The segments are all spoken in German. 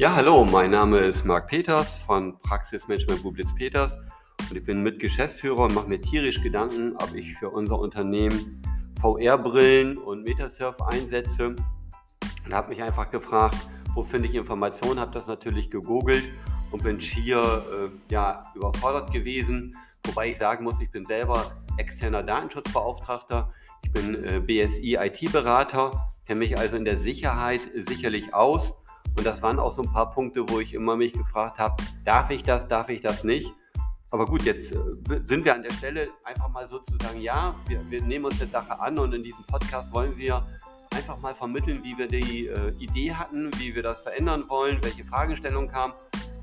Ja, hallo, mein Name ist Marc Peters von Praxismanagement Bublitz Peters und ich bin Mitgeschäftsführer und mache mir tierisch Gedanken, ob ich für unser Unternehmen VR-Brillen und Metasurf einsetze und habe mich einfach gefragt, wo finde ich Informationen, habe das natürlich gegoogelt und bin schier äh, ja, überfordert gewesen, wobei ich sagen muss, ich bin selber externer Datenschutzbeauftragter, ich bin äh, BSI IT-Berater, kenne mich also in der Sicherheit sicherlich aus und das waren auch so ein paar Punkte, wo ich immer mich gefragt habe, darf ich das, darf ich das nicht? Aber gut, jetzt äh, sind wir an der Stelle einfach mal sozusagen, ja, wir, wir nehmen uns der Sache an und in diesem Podcast wollen wir einfach mal vermitteln, wie wir die äh, Idee hatten, wie wir das verändern wollen, welche Fragestellungen kamen.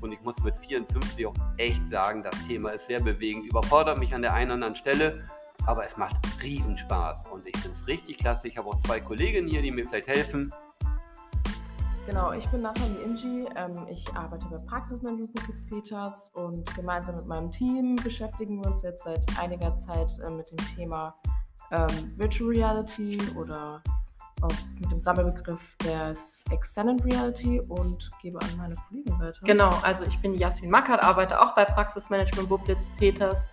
Und ich muss mit 54 auch echt sagen, das Thema ist sehr bewegend, überfordert mich an der einen oder anderen Stelle, aber es macht Riesenspaß und ich finde es richtig klasse. Ich habe auch zwei Kolleginnen hier, die mir vielleicht helfen. Genau, ich bin Nathalie Ingi. Ähm, ich arbeite bei Praxismanagement Fritz Peters und gemeinsam mit meinem Team beschäftigen wir uns jetzt seit einiger Zeit äh, mit dem Thema ähm, Virtual Reality oder auch mit dem Sammelbegriff des Extended Reality und gebe an meine Kollegin weiter. Genau, also ich bin Jasmin Mackert, arbeite auch bei Praxismanagement Bublitz Peters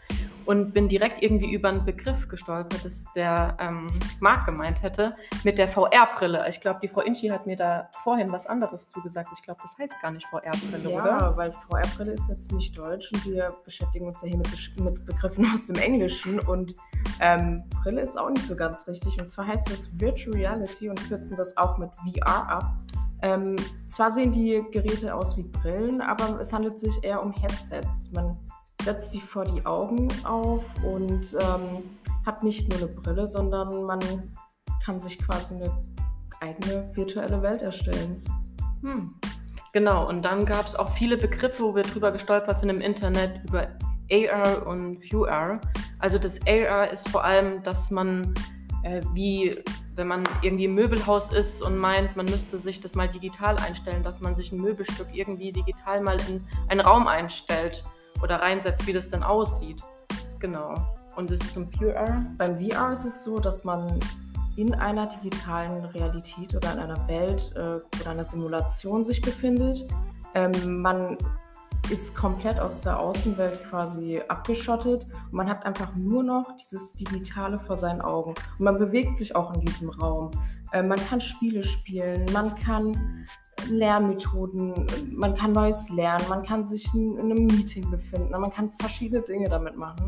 und bin direkt irgendwie über einen Begriff gestolpert, dass der ähm, Marc gemeint hätte, mit der VR-Brille. Ich glaube, die Frau Inchi hat mir da vorhin was anderes zugesagt. Ich glaube, das heißt gar nicht VR-Brille, ja, oder? Ja, weil VR-Brille ist ja ziemlich deutsch und wir beschäftigen uns ja hier mit, mit Begriffen aus dem Englischen und ähm, Brille ist auch nicht so ganz richtig. Und zwar heißt es Virtual Reality und kürzen das auch mit VR ab. Ähm, zwar sehen die Geräte aus wie Brillen, aber es handelt sich eher um Headsets. Man setzt sie vor die Augen auf und ähm, hat nicht nur eine Brille, sondern man kann sich quasi eine eigene virtuelle Welt erstellen. Hm. Genau, und dann gab es auch viele Begriffe, wo wir drüber gestolpert sind im Internet, über AR und VR. Also das AR ist vor allem, dass man äh, wie wenn man irgendwie im Möbelhaus ist und meint, man müsste sich das mal digital einstellen, dass man sich ein Möbelstück irgendwie digital mal in einen Raum einstellt oder reinsetzt, wie das dann aussieht. Genau. Und das zum VR? Beim VR ist es so, dass man in einer digitalen Realität oder in einer Welt äh, oder einer Simulation sich befindet. Ähm, man ist komplett aus der Außenwelt quasi abgeschottet und man hat einfach nur noch dieses Digitale vor seinen Augen. Und man bewegt sich auch in diesem Raum. Äh, man kann Spiele spielen, man kann Lernmethoden, man kann Neues lernen, man kann sich in, in einem Meeting befinden, man kann verschiedene Dinge damit machen.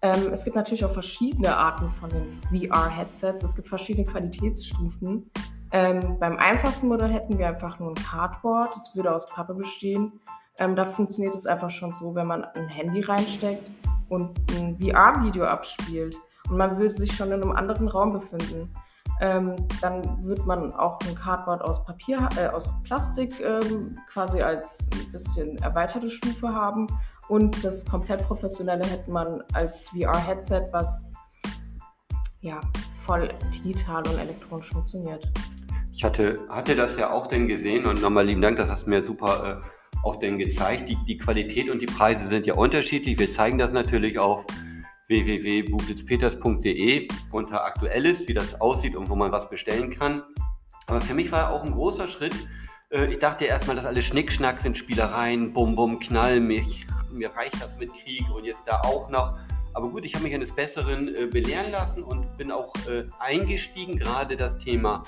Ähm, es gibt natürlich auch verschiedene Arten von den VR-Headsets. Es gibt verschiedene Qualitätsstufen. Ähm, beim einfachsten Modell hätten wir einfach nur ein Cardboard. Das würde aus Pappe bestehen. Ähm, da funktioniert es einfach schon so, wenn man ein Handy reinsteckt und ein VR-Video abspielt und man würde sich schon in einem anderen Raum befinden. Ähm, dann wird man auch ein Cardboard aus Papier, äh, aus Plastik ähm, quasi als ein bisschen erweiterte Stufe haben. Und das komplett professionelle hätte man als VR-Headset, was ja voll digital und elektronisch funktioniert. Ich hatte, hatte das ja auch denn gesehen und nochmal lieben Dank, das hast du mir super äh, auch denn gezeigt. Die, die Qualität und die Preise sind ja unterschiedlich. Wir zeigen das natürlich auf www.bublitzpeters.de unter Aktuelles, wie das aussieht und wo man was bestellen kann. Aber für mich war auch ein großer Schritt. Äh, ich dachte erstmal, dass alle Schnickschnack sind, Spielereien, Bum Bum, Knall, mir, mir reicht das mit Krieg und jetzt da auch noch. Aber gut, ich habe mich eines Besseren äh, belehren lassen und bin auch äh, eingestiegen, gerade das Thema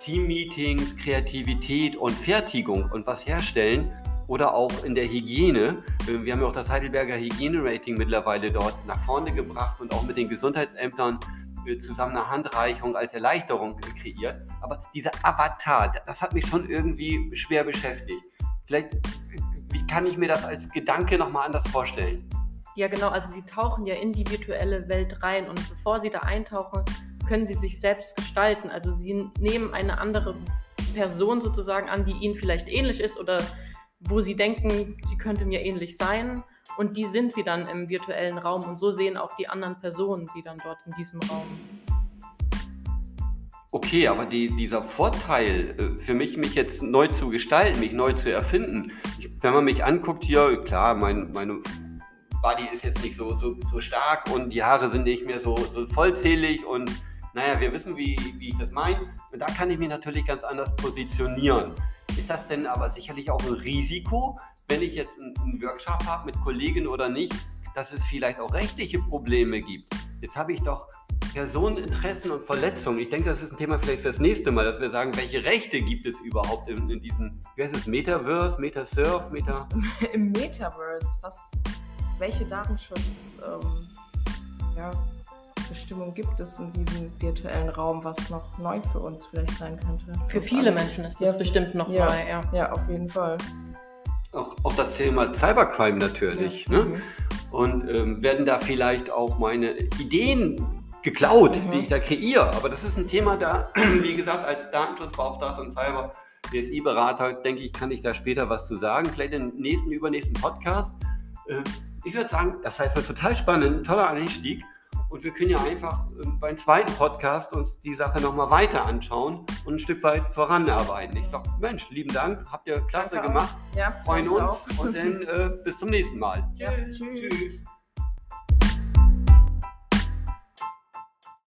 Teammeetings, Kreativität und Fertigung und was herstellen oder auch in der Hygiene. Äh, wir haben ja auch das Heidelberger Hygienerating mittlerweile dort nach vorne gebracht und auch mit den Gesundheitsämtern äh, zusammen eine Handreichung als Erleichterung kreiert. Aber dieser Avatar, das hat mich schon irgendwie schwer beschäftigt. Vielleicht, wie kann ich mir das als Gedanke nochmal anders vorstellen? Ja, genau. Also sie tauchen ja in die virtuelle Welt rein und bevor sie da eintauchen, können sie sich selbst gestalten. Also sie nehmen eine andere Person sozusagen an, die ihnen vielleicht ähnlich ist oder wo sie denken, sie könnte mir ähnlich sein. Und die sind sie dann im virtuellen Raum. Und so sehen auch die anderen Personen sie dann dort in diesem Raum. Okay, aber die, dieser Vorteil äh, für mich, mich jetzt neu zu gestalten, mich neu zu erfinden, ich, wenn man mich anguckt hier, klar, mein, meine Body ist jetzt nicht so, so, so stark und die Haare sind nicht mehr so, so vollzählig und naja, wir wissen, wie, wie ich das meine. Und da kann ich mich natürlich ganz anders positionieren. ist das denn aber sicherlich auch ein Risiko, wenn ich jetzt einen Workshop habe mit Kollegen oder nicht, dass es vielleicht auch rechtliche Probleme gibt. Jetzt habe ich doch Personeninteressen und Verletzungen. Ich denke, das ist ein Thema vielleicht für das nächste Mal, dass wir sagen, welche Rechte gibt es überhaupt in, in diesem, wie heißt es, Metaverse, Metasurf, Meta... Im Metaverse, was, welche Datenschutz... Ähm, Bestimmung gibt es in diesem virtuellen Raum, was noch neu für uns vielleicht sein könnte. Für viele Menschen ist das ja, bestimmt noch ja, neu, ja. Ja, auf jeden Fall. Auch, auch das Thema Cybercrime natürlich. Ja. Ne? Mhm. Und ähm, werden da vielleicht auch meine Ideen geklaut, mhm. die ich da kreiere. Aber das ist ein Thema, da, wie gesagt, als Datenschutzbeauftragter und Cyber DSI-Berater, denke ich, kann ich da später was zu sagen. Vielleicht im nächsten, übernächsten Podcast. Äh, ich würde sagen, das war jetzt mal total spannend, ein toller Einstieg. Und wir können ja einfach ähm, beim zweiten Podcast uns die Sache nochmal weiter anschauen und ein Stück weit voranarbeiten. Ich dachte, Mensch, lieben Dank, habt ihr klasse Danke gemacht. Ja, freuen uns auch. und dann äh, bis zum nächsten Mal. Ja, tschüss. tschüss.